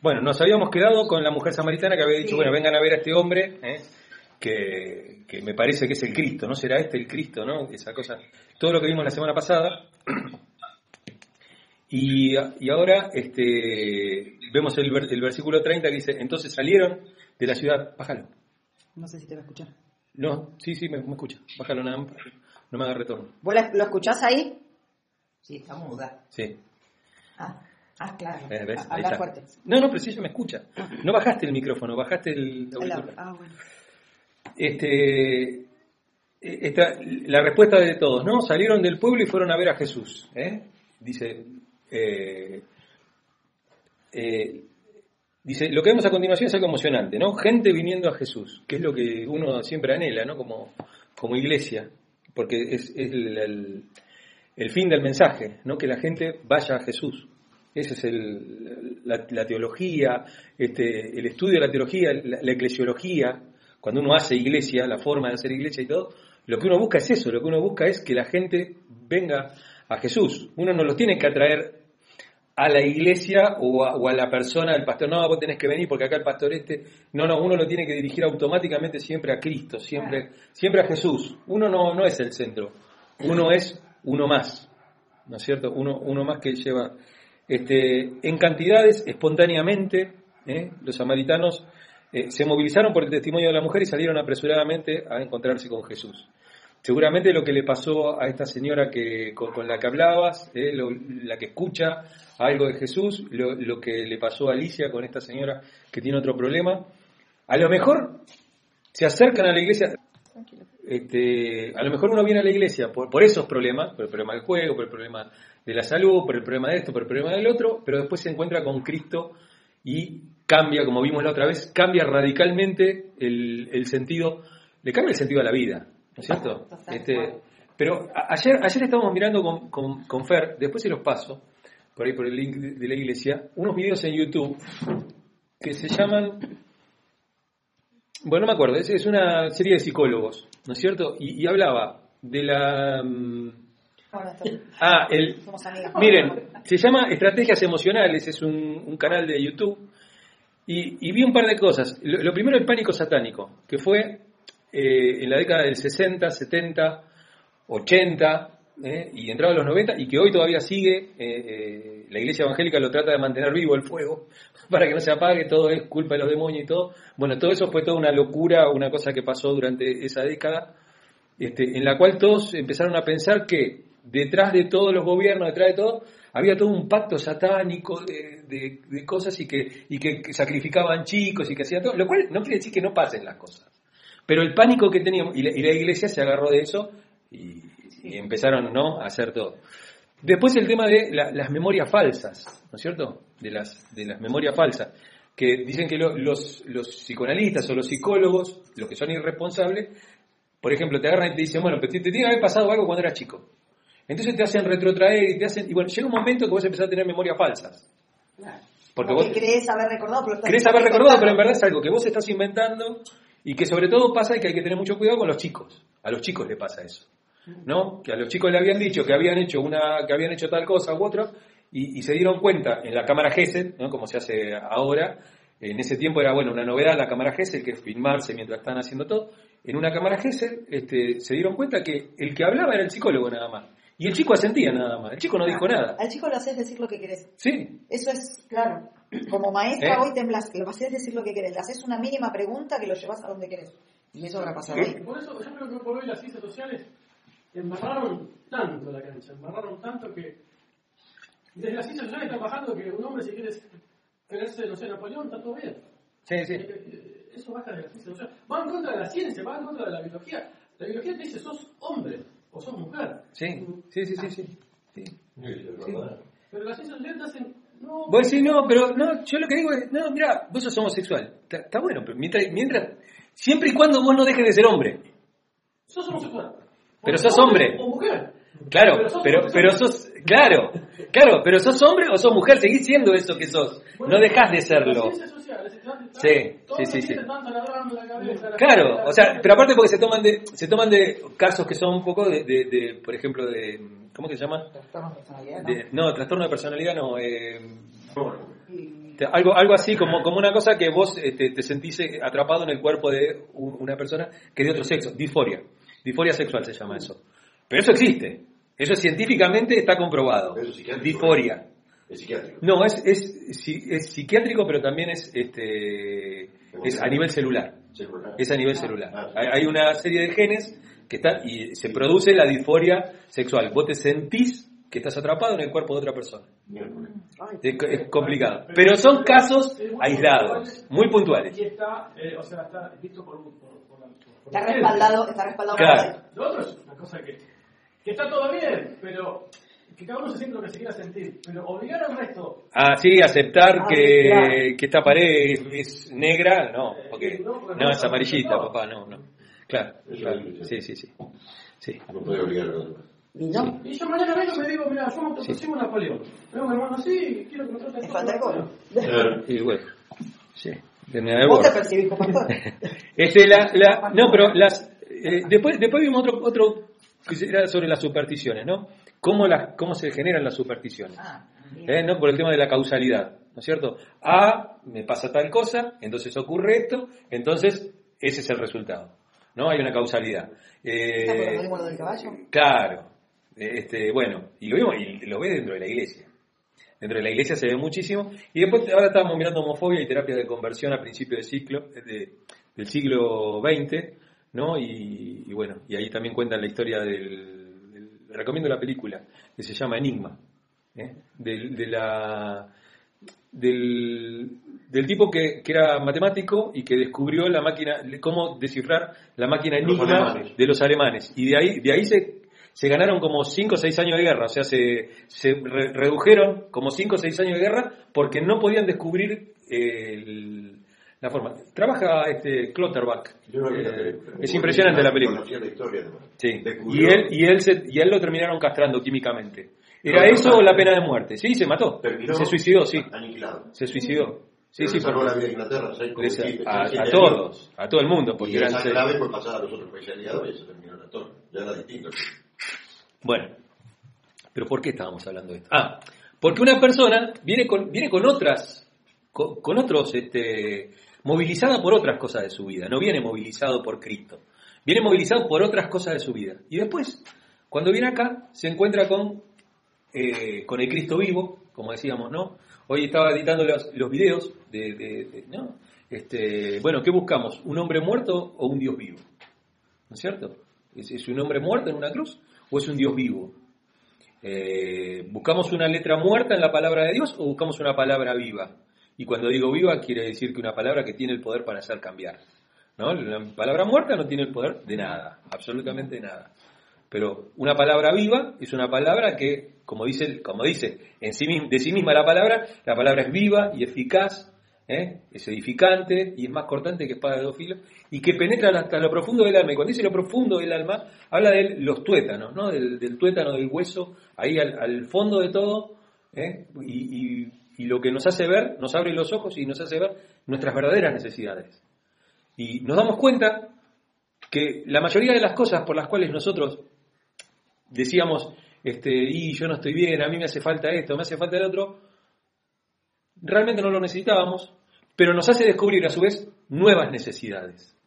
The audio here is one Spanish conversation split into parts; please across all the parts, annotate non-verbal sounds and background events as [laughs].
Bueno, nos habíamos quedado con la mujer samaritana que había dicho, Sí. bueno, vengan a ver a este hombre, ¿eh? que, que me parece que es el Cristo, ¿no? ¿Será este el Cristo, no? Esa cosa, todo lo que vimos la semana pasada. [clears throat] Y, y ahora este, vemos el, ver- el versículo 30 que dice, entonces salieron de la ciudad, bájalo. No sé si te va a escuchar. No, sí, sí, me, me escucha, bájalo nada más, no me haga retorno. ¿Vos la- lo escuchás ahí? Sí, está muda. Sí. Ah, ah claro. Eh, ¿ves? Ahí Hablar está. fuerte. No, no, pero sí ella me escucha. No bajaste el micrófono, bajaste el auricular. Ah, bueno. Este, esta, la respuesta de todos, ¿no? Salieron del pueblo y fueron a ver a Jesús. ¿eh? Dice, eh, eh, dice, lo que vemos a continuación es algo emocionante, ¿no? Gente viniendo a Jesús, que es lo que uno siempre anhela, ¿no? Como, como iglesia, porque es, es el, el- el fin del mensaje, ¿no? Que la gente vaya a Jesús. Esa es el- la, la teología, este, el estudio de la teología, la, la eclesiología, cuando uno hace iglesia, la forma de hacer iglesia y todo, lo que uno busca es eso, lo que uno busca es que la gente venga a Jesús. Uno no los tiene que atraer a la iglesia o a, o a la persona del pastor, no, vos tenés que venir porque acá el pastor este, no, no, uno lo tiene que dirigir automáticamente siempre a Cristo, siempre, siempre a Jesús. Uno no, no es el centro, uno es uno más, ¿no es cierto? Uno, uno más que lleva este, en cantidades, espontáneamente, ¿eh? los samaritanos eh, se movilizaron por el testimonio de la mujer y salieron apresuradamente a encontrarse con Jesús. Seguramente lo que le pasó a esta señora que, con, la que hablabas, eh, la que escucha algo de Jesús, lo que le pasó a Alicia con esta señora que tiene otro problema, a lo mejor se acercan a la iglesia, este, a lo mejor uno viene a la iglesia por, por esos problemas, por el problema del juego, por el problema de la salud, por el problema de esto, por el problema del otro, pero después se encuentra con Cristo y cambia, como vimos la otra vez, cambia radicalmente el, el sentido, le cambia el sentido a la vida, ¿no es cierto? Este, pero a- ayer, ayer estábamos mirando con, con, con Fer, después se los paso, por ahí por el link de, de la iglesia, unos videos en YouTube que se llaman bueno, no me acuerdo, es, es una serie de psicólogos, ¿no es cierto? Y, y hablaba de la... mm, Ah, el... Miren, se llama Estrategias Emocionales, es un, un canal de YouTube, y, y vi un par de cosas. Lo, lo primero, el pánico satánico, que fue eh, en la década del 60, 70, 80, eh, y entraba a los 90, y que hoy todavía sigue, eh, eh, la iglesia evangélica lo trata de mantener vivo el fuego, [laughs] para que no se apague, todo es culpa de los demonios y todo. Bueno, todo eso fue toda una locura, una cosa que pasó durante esa década, este, en la cual todos empezaron a pensar que detrás de todos los gobiernos, detrás de todo, había todo un pacto satánico de, cosas y que, y sacrificaban chicos y que hacían todo, lo cual no quiere decir que no pasen las cosas. Pero el pánico que teníamos, y la, y la iglesia se agarró de eso y, y empezaron ¿no? a hacer todo. Después el tema de la- las memorias falsas, ¿no es cierto? De las, de las memorias falsas, que dicen que lo- los, los psicoanalistas o los psicólogos, los que son irresponsables, por ejemplo, te agarran y te dicen, bueno, pero te, te tiene que haber pasado algo cuando eras chico. Entonces te hacen retrotraer y te hacen... Y bueno, llega un momento que vos empezás a tener memorias falsas. Claro. Porque Porque vos crees haber recordado, pero crees haber recordado, pero en verdad es algo que vos estás inventando y que sobre todo pasa y que hay que tener mucho cuidado con los chicos. A los chicos le pasa eso. ¿No? Que a los chicos le habían dicho que habían hecho una que habían hecho tal cosa u otra y, y se dieron cuenta en la cámara Gesell, ¿no? como se hace ahora, en ese tiempo era bueno una novedad la cámara Gesell, que es filmarse mientras están haciendo todo. En una cámara Gesell este, se dieron cuenta que el que hablaba era el psicólogo nada más. Y el chico asentía nada más. El chico no dijo nada. Al chico lo haces decir lo que querés. Sí, Eso es, claro. Como maestra ¿Eh? hoy temblás, que lo haces decir lo que querés. Le haces una mínima pregunta que lo llevas a donde querés. Y eso habrá pasado ahí. Por eso yo creo que por hoy las ciencias sociales embarraron tanto la cancha, embarraron tanto que desde las ciencias sociales están bajando que un hombre si quiere creerse, no sé, Napoleón, está todo bien. sí, sí. Eh, Eso baja de las ciencias sociales. Va en contra de la ciencia, va en contra de la biología. La biología te dice, sos hombre o sos mujer. Sí, sí, sí, sí. sí. sí. Pero las ciencias sociales te hacen, no, Vos decís, no, pero no, yo lo que digo es, no, mira, vos sos homosexual. Está, está bueno, pero mientras, mientras, siempre y cuando vos no dejes de ser hombre. sos homosexual. Pero sos hombre. O mujer. Claro, pero, pero sos, claro, claro, pero sos hombre o sos mujer, seguís siendo eso que sos. No dejás de serlo. Sí, sí, sí, sí. Claro, o sea, pero aparte porque se toman de, se toman de casos que son un poco de, de, de, por ejemplo, de, ¿cómo que se llama? Trastornos de personalidad, ¿no? Trastorno de personalidad no, eh, Algo, algo así como, como una cosa que vos te, te sentís eh, atrapado en el cuerpo de una persona que es de otro sexo, disforia. Disforia sexual se llama eso. Pero eso existe. Eso científicamente está comprobado. Eso es psiquiátrico. Disforia. Es psiquiátrico. No, es, es, psiquiátrico, pero también es, este, es a nivel celular. Celular. Es a nivel Ah, celular. ah, sí. Hay, una serie de genes que están y se produce la disforia sexual. Vos te sentís que estás atrapado en el cuerpo de otra persona. Es, es complicado. Pero son casos aislados, muy puntuales. Y está, eh, o sea, está visto por, por, por la. por Está respaldado, está respaldado Claro. por Lo otro es una cosa que, que está todo bien, pero que cada uno se siente lo que se quiera sentir. Pero obligar al resto. Ah, sí, aceptar Ah, que, claro. que esta pared es negra, no, porque No, porque no, no es amarillita, papá, no, no. Claro, claro. es, Sí, sí, sí. Sí. No puede obligar a los demás. Y no, Y yo mañana vengo y me digo, mira, yo me Sí. sí. Napoleón. Tengo un hermano así, quiero que me trates me todo falta. Claro. Y bueno, sí. De Vos te percibís como. [laughs] Este, la, la, no, pero las, eh, después, después vimos otro, otro que era sobre las supersticiones, ¿no? Cómo, las, cómo se generan las supersticiones. Ah, ¿eh? ¿no? Por el tema de la causalidad, ¿no es cierto? A, me pasa tal cosa, entonces ocurre esto, entonces ese es el resultado, ¿no? Hay una causalidad. Eh, ¿Está por lo del caballo? Claro, este, bueno, y lo vimos, y lo ves dentro de la iglesia. Dentro de la iglesia se ve muchísimo. Y después, ahora estábamos mirando homofobia y terapia de conversión a principio del ciclo, eh, de- del siglo XX, ¿no? Y, y bueno, y ahí también cuentan la historia del, del- recomiendo la película, que se llama Enigma, ¿eh? Del- de la del, del tipo que, que era matemático y que descubrió la máquina, cómo descifrar la máquina enigma de los alemanes. Y de ahí, de ahí se, se ganaron como 5 o 6 años de guerra, o sea, se, se re- redujeron como 5 o 6 años de guerra porque no podían descubrir eh, el- la forma. Trabaja este la Eh, es impresionante la película. La historia. Sí. Y él, y, él se- y él lo terminaron castrando químicamente. ¿Era No, eso no, o la pena de muerte? Sí, se mató. Terminó Se suicidó, sí. Aniquilado. Se suicidó. Sí, Pero sí, salvó la vida a Inglaterra, les- siete, a, a todos, a todo el mundo, porque Y eran esa clave fue pasada a los otros países aliados y se terminó la torre. Ya era distinto. Bueno, pero ¿por qué estábamos hablando de esto? Ah, porque una persona viene con, viene con otras, con, otros, este, movilizada por otras cosas de su vida, no viene movilizado por Cristo, viene movilizado por otras cosas de su vida. Y después, cuando viene acá, se encuentra con, eh, con el Cristo vivo, como decíamos, ¿no? Hoy estaba editando los, los videos de, de- ¿no? Este, bueno, ¿qué buscamos? ¿Un hombre muerto o un Dios vivo? ¿No es cierto? ¿Es, es un hombre muerto en una cruz o es un Dios vivo? Eh, ¿Buscamos una letra muerta en la palabra de Dios o buscamos una palabra viva? Y cuando digo viva quiere decir que una palabra que tiene el poder para hacer cambiar. ¿no? La palabra muerta no tiene el poder de nada, absolutamente de nada. Pero una palabra viva es una palabra que, como dice, como dice en de sí misma la palabra, la palabra es viva y eficaz, ¿eh? es edificante y es más cortante que espada de dos filos y que penetra hasta lo profundo del alma. Y cuando dice lo profundo del alma, habla de los tuétanos, ¿no? del, del tuétano del hueso, ahí al, fondo de todo, ¿eh? y, y- y lo que nos hace ver, nos abre los ojos y nos hace ver nuestras verdaderas necesidades. Y nos damos cuenta que la mayoría de las cosas por las cuales nosotros decíamos, este, y yo no estoy bien, a mí me hace falta esto, me hace falta el otro, realmente no lo necesitábamos, pero nos hace descubrir a su vez nuevas necesidades,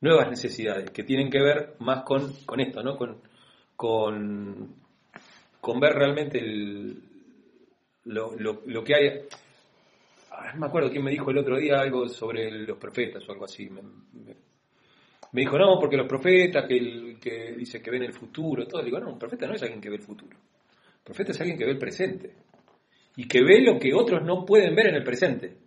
nuevas necesidades que tienen que ver más con, con esto, ¿no? Con, con, ver realmente lo, lo, que hay. Ah, no me acuerdo quién me dijo el otro día algo sobre los profetas o algo así. Me, dijo, no, porque los profetas, que, el, que dice que ven el futuro, todo. Le digo, no, un profeta no es alguien que ve el futuro. El profeta es alguien que ve el presente. Y que ve lo que otros no pueden ver en el presente.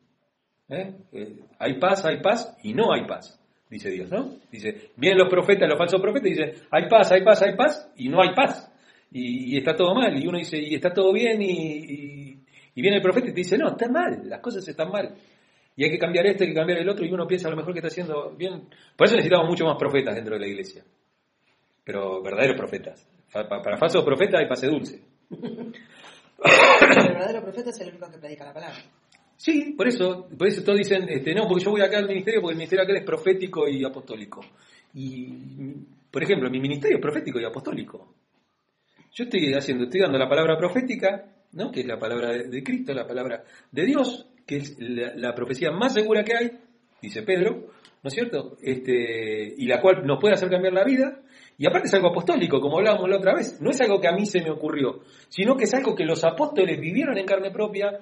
¿Eh? Eh, hay paz, hay paz y no hay paz, dice Dios, ¿no? Dice, vienen los profetas, los falsos profetas, y dicen, hay paz, hay paz, hay paz y no hay paz. Y, está todo mal. Y uno dice, y está todo bien y, viene el profeta y te dice, no, está mal, las cosas están mal. Y hay que cambiar esto, hay que cambiar el otro, y uno piensa a lo mejor que está haciendo bien. Por eso necesitamos mucho más profetas dentro de la iglesia. Pero verdaderos profetas. Para falsos profetas hay pase dulce. [laughs] El verdadero profeta es el único que predica la palabra. Sí, por eso, por eso todos dicen, este, no, porque yo voy acá al ministerio porque el ministerio acá es profético y apostólico. Y, por ejemplo, mi ministerio es profético y apostólico. Yo estoy haciendo, estoy dando la palabra profética ¿no? que es la palabra de, Cristo, la palabra de Dios, que es la, la profecía más segura que hay, dice Pedro, ¿no es cierto? Este, y la cual nos puede hacer cambiar la vida. Y aparte es algo apostólico, como hablábamos la otra vez. No es algo que a mí se me ocurrió, sino que es algo que los apóstoles vivieron en carne propia,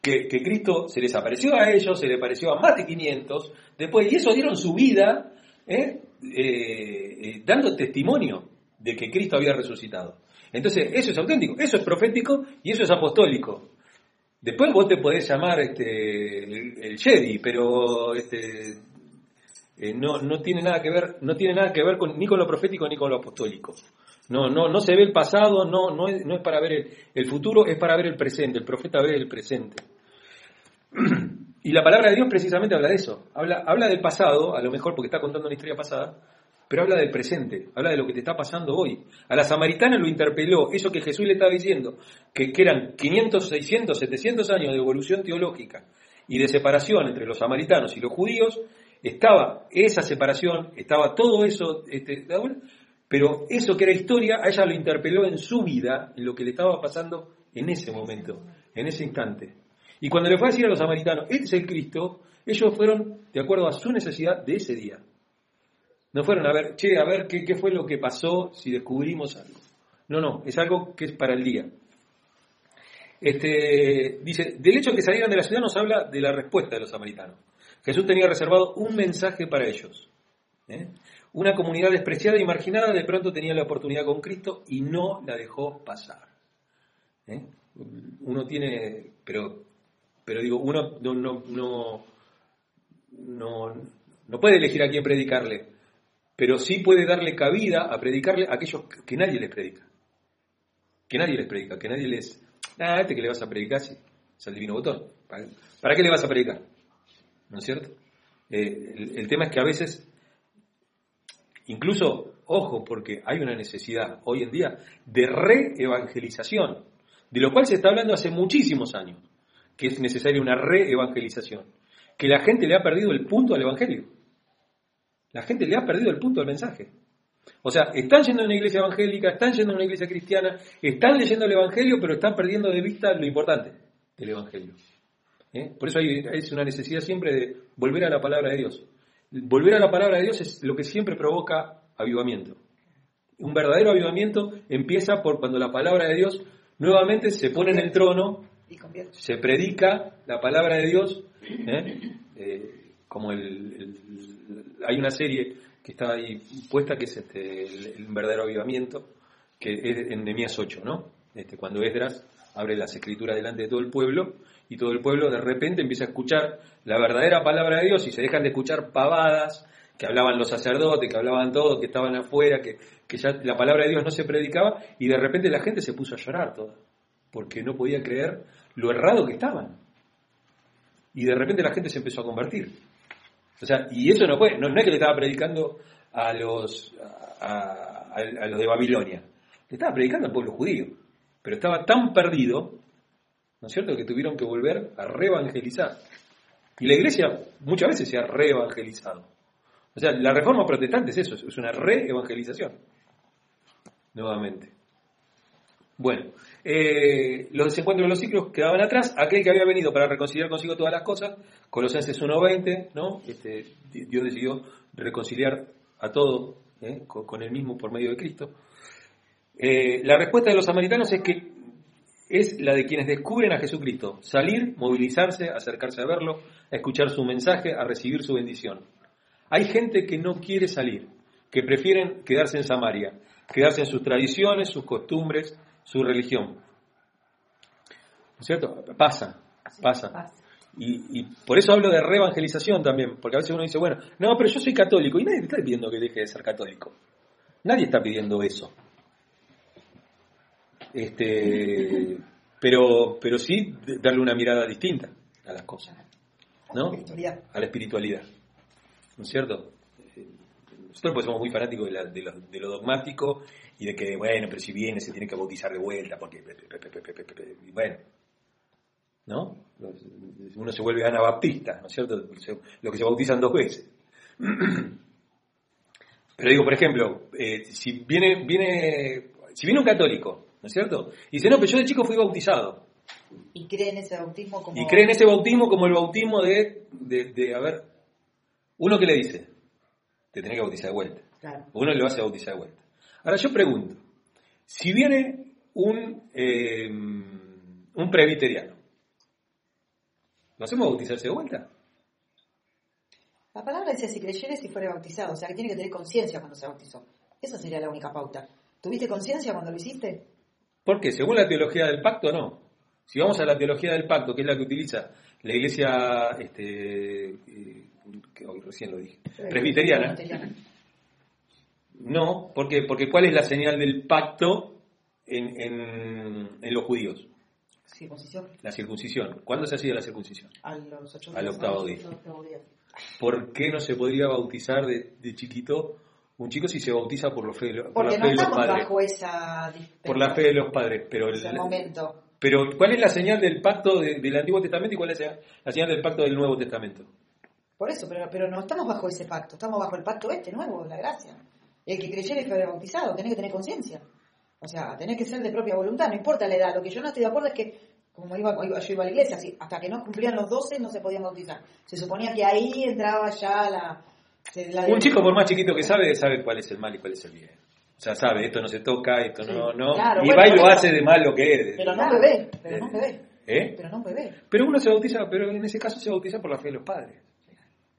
que, Cristo se les apareció a ellos, se les apareció a más de 500, después, y eso dieron su vida, ¿eh? Eh, eh, dando testimonio de que Cristo había resucitado. Entonces, eso es auténtico, eso es profético y eso es apostólico. Después vos te podés llamar este, el, el Jedi, pero este, no, no tiene nada que ver, no tiene nada que ver con, ni con lo profético ni con lo apostólico. No, no, no se ve el pasado, no, no, es, para ver el, futuro, es para ver el presente. El profeta ve el presente. [clears throat] Y la palabra de Dios precisamente habla de eso. Habla, habla del pasado, a lo mejor porque está contando una historia pasada, pero habla del presente, habla de lo que te está pasando hoy. A la samaritana lo interpeló, eso que Jesús le estaba diciendo, que, que eran 500, 600, 700 años de evolución teológica y de separación entre los samaritanos y los judíos, estaba esa separación, estaba todo eso, este, pero eso que era historia, a ella lo interpeló en su vida, en lo que le estaba pasando en ese momento, en ese instante. Y cuando le fue a decir a los samaritanos, este es el Cristo, ellos fueron de acuerdo a su necesidad de ese día. No fueron a ver, che, a ver qué, fue lo que pasó si descubrimos algo. No, no, es algo que es para el día. Este, dice, del hecho de que salieran de la ciudad nos habla de la respuesta de los samaritanos. Jesús tenía reservado un mensaje para ellos. ¿eh? Una comunidad despreciada y marginada de pronto tenía la oportunidad con Cristo y no la dejó pasar. ¿eh? Uno tiene, pero, pero digo, uno no, no, no, no, puede elegir a quién predicarle, pero sí puede darle cabida a predicarle a aquellos que nadie les predica. Que nadie les predica, que nadie les... Ah, este que le vas a predicar, sí, es el divino botón. ¿Para, ¿Para qué le vas a predicar? ¿No es cierto? Eh, el tema es que a veces, incluso, ojo, porque hay una necesidad hoy en día de reevangelización, de lo cual se está hablando hace muchísimos años, que es necesaria una reevangelización, que la gente le ha perdido el punto al Evangelio. La gente le ha perdido el punto al mensaje. O sea, están yendo a una iglesia evangélica, están yendo a una iglesia cristiana, están leyendo el Evangelio, pero están perdiendo de vista lo importante del Evangelio. ¿Eh? Por eso hay, es una necesidad siempre de volver a la palabra de Dios. Volver a la palabra de Dios es lo que siempre provoca avivamiento. Un verdadero avivamiento empieza por cuando la palabra de Dios nuevamente se pone en el trono, se predica la palabra de Dios, ¿eh? Eh, como el, el- hay una serie que está ahí puesta que es este, el, el verdadero avivamiento, que es en Nehemías 8, ¿no? Este, cuando Esdras abre las escrituras delante de todo el pueblo y todo el pueblo de repente empieza a escuchar la verdadera palabra de Dios y se dejan de escuchar pavadas que hablaban los sacerdotes, que hablaban todos, que estaban afuera, que, que ya la palabra de Dios no se predicaba y de repente la gente se puso a llorar toda porque no podía creer lo errado que estaban. Y de repente la gente se empezó a convertir. O sea, y eso no fue, no, es que le estaba predicando a los, a los de Babilonia, le estaba predicando al pueblo judío, pero estaba tan perdido, ¿no es cierto?, que tuvieron que volver a reevangelizar. Y la iglesia muchas veces se ha reevangelizado. O sea, la reforma protestante es eso, es una reevangelización. Nuevamente. Bueno, eh, los desencuentros de los ciclos quedaban atrás. Aquel que había venido para reconciliar consigo todas las cosas, Colosenses 1.20, ¿no? Este, Dios decidió reconciliar a todo ¿eh? con, con él mismo por medio de Cristo. Eh, la respuesta de los samaritanos es que es la de quienes descubren a Jesucristo, salir, movilizarse, acercarse a verlo, a escuchar su mensaje, a recibir su bendición. Hay gente que no quiere salir, que prefieren quedarse en Samaria, quedarse en sus tradiciones, sus costumbres, su religión. ¿No es cierto? Pasa, pasa. Y, y por eso hablo de reevangelización también, porque a veces uno dice, bueno, no, pero yo soy católico, y nadie te está pidiendo que deje de ser católico. Nadie está pidiendo eso. Este, pero, pero sí darle una mirada distinta a las cosas. ¿no? A la espiritualidad. ¿No es cierto? Nosotros pues somos muy fanáticos de, la, de, lo, dogmático y de que, bueno, pero si viene se tiene que bautizar de vuelta porque... Bueno, ¿no? Uno se vuelve anabaptista, ¿no es cierto? Los que se bautizan dos veces. [clears throat] Pero digo, por ejemplo, eh, si viene, viene, si viene un católico ¿no es cierto? Y dice, no, pero yo de chico fui bautizado. Y cree en ese bautismo como... Y cree en ese bautismo como el bautismo de, de, de, a ver, uno que le dice, te tenés que bautizar de vuelta. Claro. Uno le va a hacer bautizar de vuelta. Ahora yo pregunto, si viene un, eh, un presbiteriano, ¿lo hacemos bautizarse de vuelta? La palabra dice si creyere si fuera bautizado, o sea que tiene que tener conciencia cuando se bautizó. Esa sería la única pauta. ¿Tuviste conciencia cuando lo hiciste? Porque según la teología del pacto, no. Si vamos a la teología del pacto, que es la que utiliza la iglesia, este, eh, que hoy recién lo dije, presbiteriana, no, porque, porque ¿cuál es la señal del pacto en, en, en los judíos? Circuncisión La circuncisión. ¿Cuándo se hacía la circuncisión? a los ocho. Al octavo día. ¿Por qué no se podría bautizar de, de chiquito un chico si se bautiza por, los fe, por Porque la no fe de los estamos padres? bajo esa Por la fe de los padres. Pero, el- ese momento. pero ¿cuál es la señal del pacto de- del Antiguo Testamento y cuál es la señal del pacto del Nuevo Testamento? Por eso, pero, pero no estamos bajo ese pacto, estamos bajo el pacto este nuevo, la gracia. El que creyera y fuera bautizado, tenés que tener conciencia. O sea, tenés que ser de propia voluntad, no importa la edad. Lo que yo no estoy de acuerdo es que, como iba, iba- yo iba a la iglesia, así, hasta que no cumplían los 12 no se podían bautizar. Se suponía que ahí entraba ya la... Un chico, por más chiquito que sabe, sabe cuál es el mal y cuál es el bien. O sea, sabe, esto no se toca, esto no, Sí, no. claro, y bueno, va y lo hace de mal lo que es. Pero no un bebé, pero no un Eh, bebé, ¿Eh? pero no un bebé. Pero uno se bautiza, pero en ese caso se bautiza por la fe de los padres.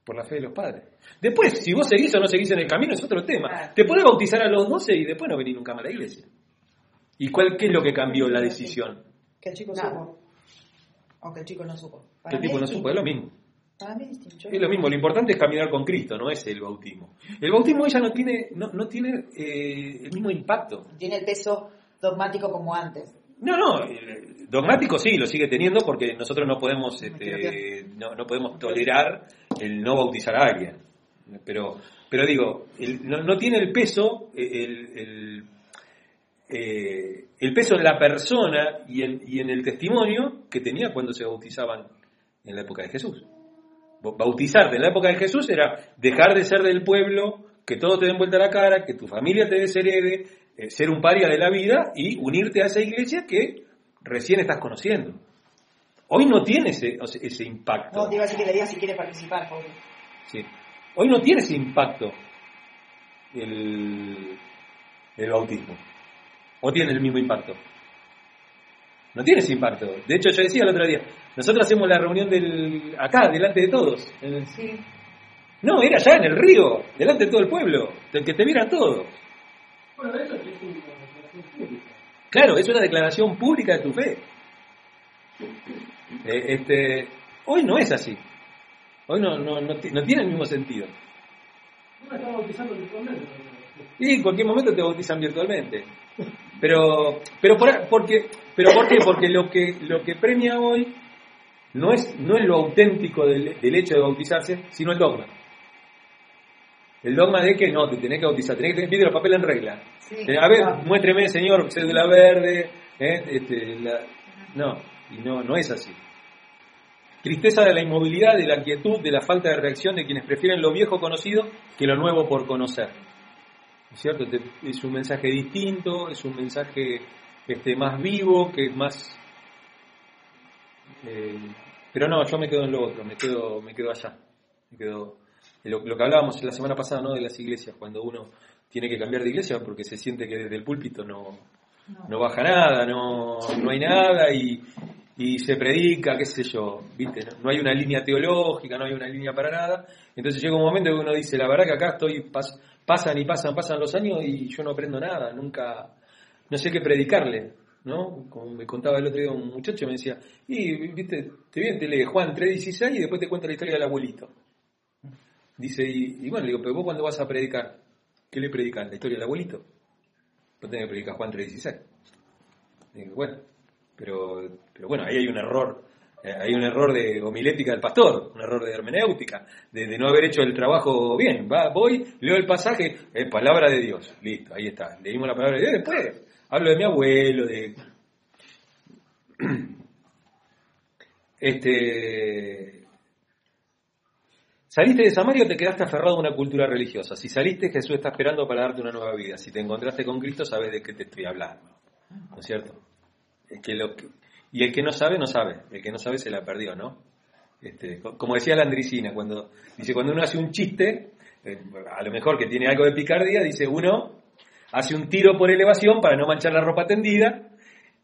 Por la fe de los padres. Después, si vos seguís o no seguís en el camino, es otro tema. Claro. Te podés bautizar a los 12 y después no venir nunca más a la iglesia. ¿Y cuál, qué es lo que cambió la decisión? Que el chico Nada. supo. O que el chico no supo. ¿Qué mí tipo no supo? Es lo mismo. Para mí es distinto. Yo- Es lo mismo, lo importante es caminar con Cristo, no es el bautismo. El bautismo ya no tiene, no, no tiene eh, el mismo impacto. Tiene el peso dogmático como antes. No, no, eh, dogmático sí, lo sigue teniendo porque nosotros no podemos, este, no, no podemos tolerar el no bautizar a alguien. Pero, pero digo, el- no, no tiene el peso, eh, el, el, eh, el peso en la persona y en, y en el testimonio que tenía cuando se bautizaban en la época de Jesús. Ba- Bautizarte en la época de Jesús era dejar de ser del pueblo, que todo te den vuelta a la cara, que tu familia te desherede, eh, ser un paria de la vida y unirte a esa iglesia que recién estás conociendo. Hoy no tiene ese, ese impacto. No, te iba a decir que le digas si quiere participar, pobre. Sí. Hoy no tiene ese impacto el, el bautismo. ¿O tiene el mismo impacto? No tiene ese impacto. De hecho, yo decía el otro día, nosotros hacemos la reunión del acá, delante de todos. Sí. No, era allá en el río, delante de todo el pueblo, del que te vieran todos. Bueno, hecho es una declaración pública. Claro, es una declaración pública de tu fe. [laughs] Eh, este, hoy no es así. Hoy no, no, no, ti- no tiene el mismo sentido. Uno está bautizando virtualmente. Y en cualquier momento te bautizan virtualmente. Pero, pero por, porque, pero ¿por qué? Porque lo que, lo que premia hoy no es, no es lo auténtico del, del hecho de bautizarse, sino el dogma. El dogma de que no, te tenés que bautizar, tenés que tener los papeles en regla. Sí. Eh, A ver, muéstreme, señor, cédula verde. eh, este, la- No, y no, no es así. Tristeza de la inmovilidad, de la quietud, de la falta de reacción de quienes prefieren lo viejo conocido que lo nuevo por conocer. ¿No ¿Es cierto? Es un mensaje distinto, es un mensaje este, más vivo, que es más... eh, pero no, yo me quedo en lo otro, me quedo, me quedo allá. Me quedo, lo, lo que hablábamos la semana pasada, ¿no? De las iglesias, cuando uno tiene que cambiar de iglesia porque se siente que desde el púlpito no, no baja nada, no, no hay nada y, y se predica, qué sé yo, ¿viste? No, No hay una línea teológica, no hay una línea para nada. Entonces llega un momento que uno dice, la verdad que acá estoy, pas- pasan y pasan, pasan los años y yo no aprendo nada, nunca, no sé qué predicarle, ¿no? Como me contaba el otro día un muchacho, me decía, y, viste, te viene, te lee Juan 3.16 y después te cuenta la historia del abuelito. Dice, y, y bueno, le digo, pero vos cuando vas a predicar, ¿qué le predicas? ¿La historia del abuelito? No tenés que predicar Juan 3.16. Digo, bueno, pero, pero bueno, ahí hay un error, eh, hay un error de homilética del pastor, un error de hermenéutica, de, de no haber hecho el trabajo bien. Va, voy, leo el pasaje, es palabra de Dios, listo, ahí está, leímos la palabra de Dios, después hablo de mi abuelo, de... [clears throat] Este, Saliste de Samaria o te quedaste aferrado a una cultura religiosa. Si saliste, Jesús está esperando para darte una nueva vida. Si te encontraste con Cristo, sabes de qué te estoy hablando. ¿No es cierto? Es que lo que- Y el que no sabe, no sabe. El que no sabe se la perdió, ¿no? Este, co- como decía la Andricina, cuando dice cuando uno hace un chiste, eh, a lo mejor que tiene algo de picardía, dice uno hace un tiro por elevación para no manchar la ropa tendida,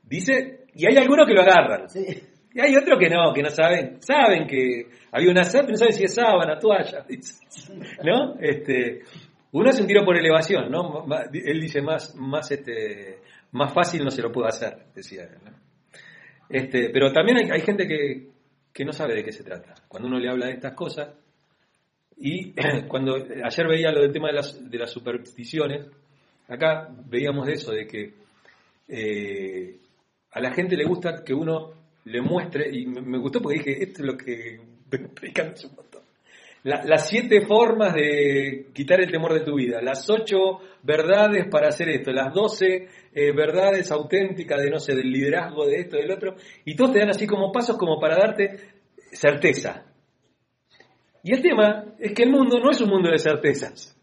dice, y hay algunos que lo agarran. Sí. Y hay otros que no, que no saben, saben que había una sábana, no saben si es sábana, toalla. ¿no? Este, uno hace un tiro por elevación, ¿no? Él dice más, más, este, más fácil no se lo puede hacer, decía él, ¿no? Este, pero también hay, hay gente que, que no sabe de qué se trata. Cuando uno le habla de estas cosas, y [clears throat] cuando ayer veía lo del tema de las, de las supersticiones, acá veíamos eso, de que eh, a la gente le gusta que uno le muestre, y me, gustó porque dije, esto es lo que [laughs] un montón. La- las siete formas de quitar el temor de tu vida, las ocho verdades para hacer esto, las doce eh, verdades auténticas de, no sé, del liderazgo, de esto, del otro, y todos te dan así como pasos como para darte certeza. Y el tema es que el mundo no es un mundo de certezas.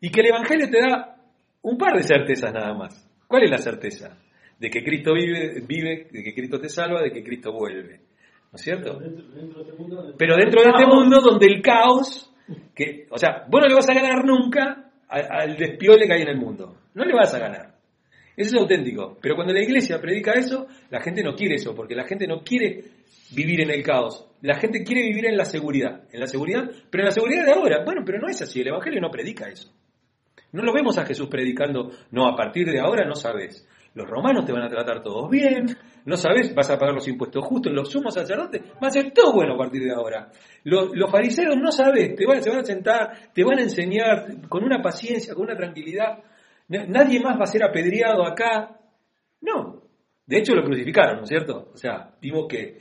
Y que el Evangelio te da un par de certezas nada más. ¿Cuál es la certeza? De que Cristo vive, vive, de que Cristo te salva, de que Cristo vuelve. ¿No es cierto? Dentro, dentro de este mundo. Pero dentro de este mundo donde el caos, que, o sea, vos no le vas a ganar nunca al despiole que hay en el mundo. No le vas a ganar. Eso es auténtico. Pero cuando la iglesia predica eso, la gente no quiere eso, porque la gente no quiere vivir en el caos. La gente quiere vivir en la seguridad. En la seguridad, pero en la seguridad de ahora. Bueno, pero no es así. El Evangelio no predica eso. No lo vemos a Jesús predicando, no, a partir de ahora no sabes. Los romanos te van a tratar todos bien, no sabes, vas a pagar los impuestos justos, los sumos sacerdotes, va a ser todo bueno a partir de ahora. Los, fariseos no sabes, te van, se van a sentar, te van a enseñar con una paciencia, con una tranquilidad. Na- Nadie más va a ser apedreado acá. No. De hecho lo crucificaron, ¿no es cierto? O sea, vimos que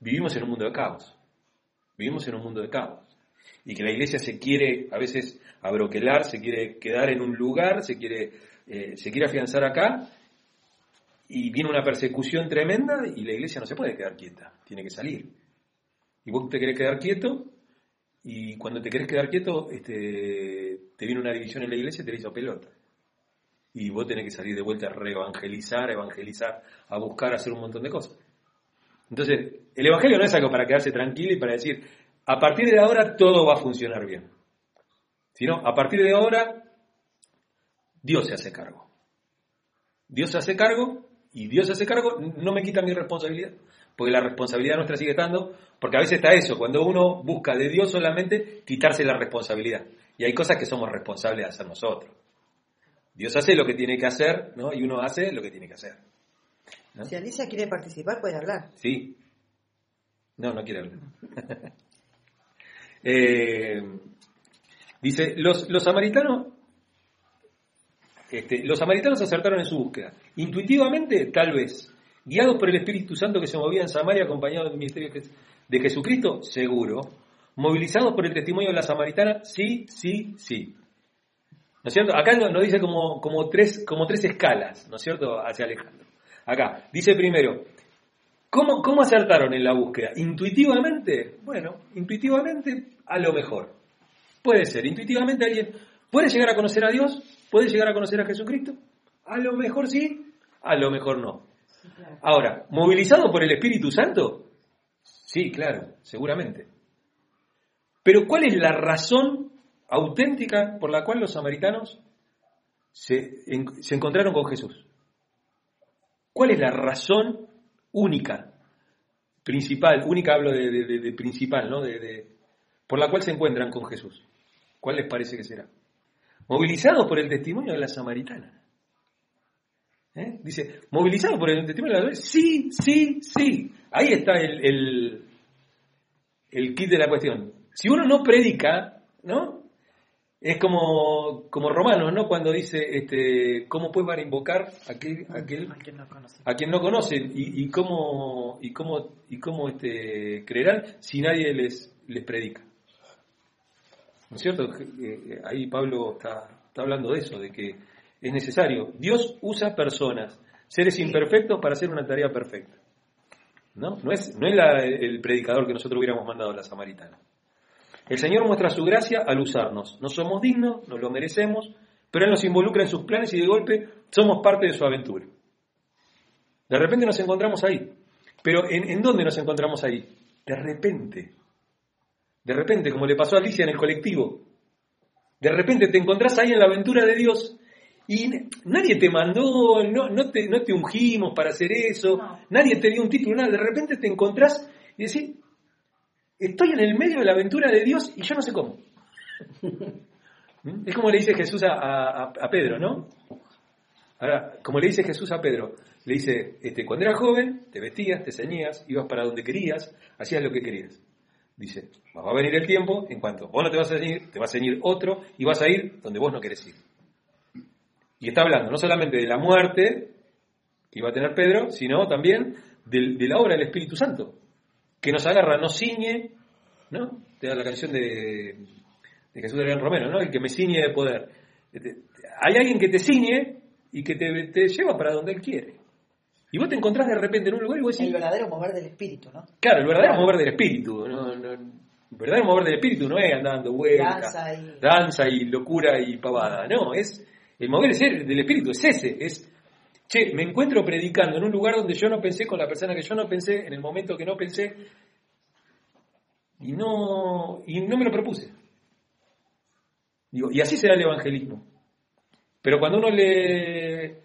vivimos en un mundo de caos. Vivimos en un mundo de caos y que la iglesia se quiere a veces abroquelar, se quiere quedar en un lugar, se quiere, eh, se quiere afianzar acá, y viene una persecución tremenda y la iglesia no se puede quedar quieta, tiene que salir. Y vos te querés quedar quieto, y cuando te querés quedar quieto, este, te viene una división en la iglesia y te la hizo pelota. Y vos tenés que salir de vuelta a reevangelizar, evangelizar, a buscar, hacer un montón de cosas. Entonces, el Evangelio no es algo para quedarse tranquilo y para decir, a partir de ahora todo va a funcionar bien. Sino, a partir de ahora, Dios se hace cargo. Dios se hace cargo y Dios se hace cargo, no me quita mi responsabilidad, porque la responsabilidad nuestra sigue estando, porque a veces está eso, cuando uno busca de Dios solamente quitarse la responsabilidad. Y hay cosas que somos responsables de hacer nosotros. Dios hace lo que tiene que hacer, ¿no? Y uno hace lo que tiene que hacer. ¿no? Si Alicia quiere participar, puede hablar. Sí. No, no quiere hablar. [laughs] Eh, dice, los, los samaritanos, este, los samaritanos acertaron en su búsqueda. Intuitivamente, tal vez. Guiados por el Espíritu Santo que se movía en Samaria acompañado del ministerio de Jes- de Jesucristo, seguro. Movilizados por el testimonio de la samaritana, sí, sí, sí. ¿No es cierto? Acá nos nos dice como, como, tres, como tres escalas, ¿no es cierto?, hacia Alejandro. Acá, dice primero, ¿Cómo, ¿Cómo acertaron en la búsqueda? ¿Intuitivamente? Bueno, intuitivamente a lo mejor. Puede ser, intuitivamente alguien puede llegar a conocer a Dios, puede llegar a conocer a Jesucristo. A lo mejor sí, a lo mejor no. Ahora, ¿movilizado por el Espíritu Santo? Sí, claro, seguramente. Pero ¿cuál es la razón auténtica por la cual los samaritanos se, en- se encontraron con Jesús? ¿Cuál es la razón única, principal, única hablo de, de- de- de principal, ¿no? Por la cual se encuentran con Jesús. ¿Cuál les parece que será? Movilizados por el testimonio de la samaritana. ¿Eh? Dice, movilizados por el testimonio de la samaritana. Sí, sí, sí. Ahí está el, el, el kit de la cuestión. Si uno no predica, ¿no? Es como, como Romanos, ¿no? Cuando dice, este, ¿cómo pues van a invocar aquel, aquel Al que no conoce. a quien no conocen y, y cómo y cómo y cómo este creerán si nadie les les predica ¿no es cierto? Ahí Pablo está, está hablando de eso de que es necesario Dios usa personas seres imperfectos para hacer una tarea perfecta no no es no es la- el predicador que nosotros hubiéramos mandado a la samaritana el Señor muestra su gracia al usarnos no somos dignos no lo merecemos pero él nos involucra en sus planes y de golpe somos parte de su aventura De repente nos encontramos ahí. Pero ¿en, en dónde nos encontramos ahí? De repente. De repente, como le pasó a Alicia en el colectivo. De repente te encontrás ahí en la aventura de Dios y nadie te mandó, no, no, te, no te ungimos para hacer eso, No. nadie te dio un título, nada. De repente te encontrás y decís, estoy en el medio de la aventura de Dios y yo no sé cómo. [laughs] ¿Mm? Es como le dice Jesús a, a- a Pedro, ¿no? Ahora, como le dice Jesús a Pedro, le dice, este, cuando eras joven, te vestías, te ceñías, ibas para donde querías, hacías lo que querías. Dice, va a venir el tiempo en cuanto vos no te vas a ceñir, te va a ceñir otro y vas a ir donde vos no querés ir. Y está hablando no solamente de la muerte que iba a tener Pedro, sino también del- de, la obra del Espíritu Santo, que nos agarra, nos ciñe, ¿no? Te da la canción de, de Jesús de León Romero, ¿no? El que me ciñe de poder. Este, Hay alguien que te ciñe y que te, te lleva para donde él quiere. Y vos te encontrás de repente en un lugar y vos El decís, verdadero mover del espíritu, ¿no? claro, el verdadero mover del espíritu. ¿no? No- el verdadero mover del espíritu no es andando vueltas, Danza y- danza y locura y pavada. No, es el mover del del espíritu, es ese. Es, che, me encuentro predicando en un lugar donde yo no pensé, con la persona que yo no pensé, en el momento que no pensé, y no, y no me lo propuse. Digo, y así será el evangelismo. Pero cuando uno le,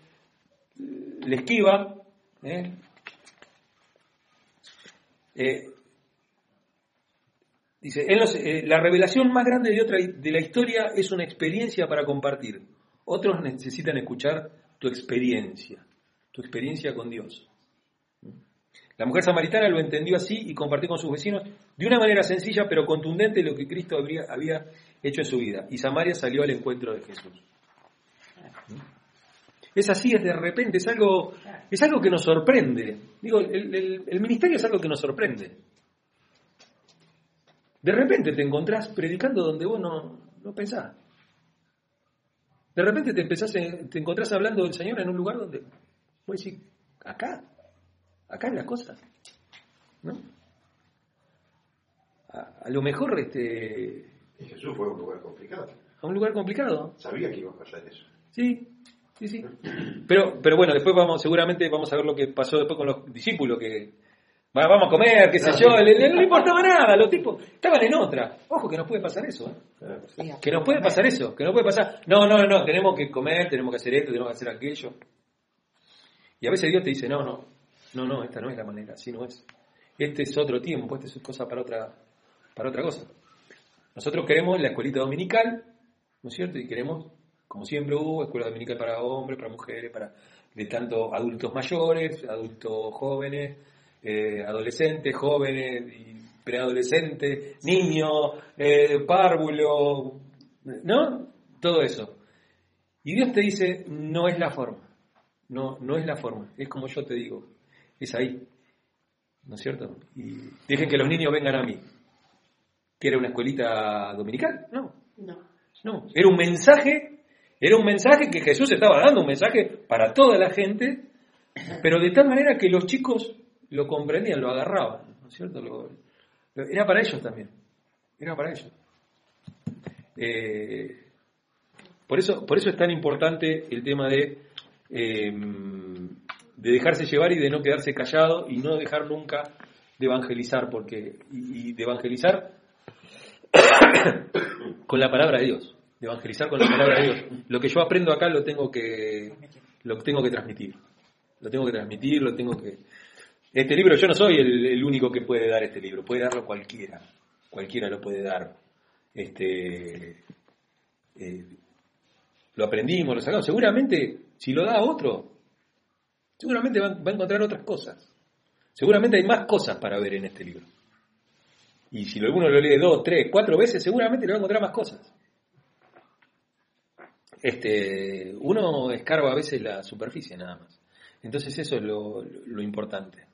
le esquiva, ¿eh? Eh, dice, eh, la revelación más grande de, la historia es una experiencia para compartir. Otros necesitan escuchar tu experiencia, tu experiencia con Dios. La mujer samaritana lo entendió así y compartió con sus vecinos de una manera sencilla pero contundente lo que Cristo había hecho en su vida. Y Samaria salió al encuentro de Jesús. Es así, es de repente, es algo, es algo que nos sorprende. Digo, el, el- el ministerio es algo que nos sorprende. De repente te encontrás predicando donde vos no, no pensás. De repente te, empezás, en- te encontrás hablando del Señor en un lugar donde vos decís, acá, acá es la cosa. ¿No? A, a lo mejor este, Y Jesús fue a un lugar complicado. a un lugar complicado. Sabía que iba a pasar eso. Sí, sí, sí. Pero, pero bueno, después vamos, seguramente vamos a ver lo que pasó después con los discípulos que "Va, vamos a comer, qué sé yo, le- le- no le importaba nada, los tipos estaban en otra. Ojo que nos puede pasar eso, ¿eh? Que nos puede pasar eso, que nos puede pasar. No, no, no, tenemos que comer, tenemos que hacer esto, tenemos que hacer aquello. Y a veces Dios te dice, no, no, no, no, esta no es la manera, así no es. Este es otro tiempo, esta es cosa para otra, para otra cosa. Nosotros queremos la escuelita dominical, ¿no es cierto? Y queremos, como siempre hubo, escuela dominical para hombres, para mujeres, para de tanto adultos mayores, adultos jóvenes, eh, adolescentes, jóvenes y preadolescentes, niños, eh, párvulo, ¿no? Todo eso. Y Dios te dice, no es la forma, no, no es la forma, es como yo te digo, es ahí, ¿no es cierto? Y dejen que los niños vengan a mí. ¿Que era una escuelita dominical? No, No. no, era un mensaje, era un mensaje que Jesús estaba dando, un mensaje para toda la gente, pero de tal manera que los chicos lo comprendían, lo agarraban, ¿no es cierto? Lo- era para ellos también, era para ellos. Eh, por, eso, por eso es tan importante el tema de, eh, de dejarse llevar y de no quedarse callado y no dejar nunca de evangelizar, porque, y de evangelizar [coughs] con la palabra de Dios, de evangelizar con la palabra de Dios. Lo que yo aprendo acá lo tengo que lo tengo que transmitir. Lo tengo que transmitir, lo tengo que Este libro yo no soy el, único que puede dar este libro, puede darlo cualquiera. Cualquiera lo puede dar. Este eh, lo aprendimos, lo sacamos. Seguramente si lo da otro, seguramente va, va a encontrar otras cosas. Seguramente hay más cosas para ver en este libro. Y si alguno lo lee dos, tres, cuatro veces, seguramente le va a encontrar más cosas. Este, uno escarba a veces la superficie nada más. Entonces eso es lo, lo importante.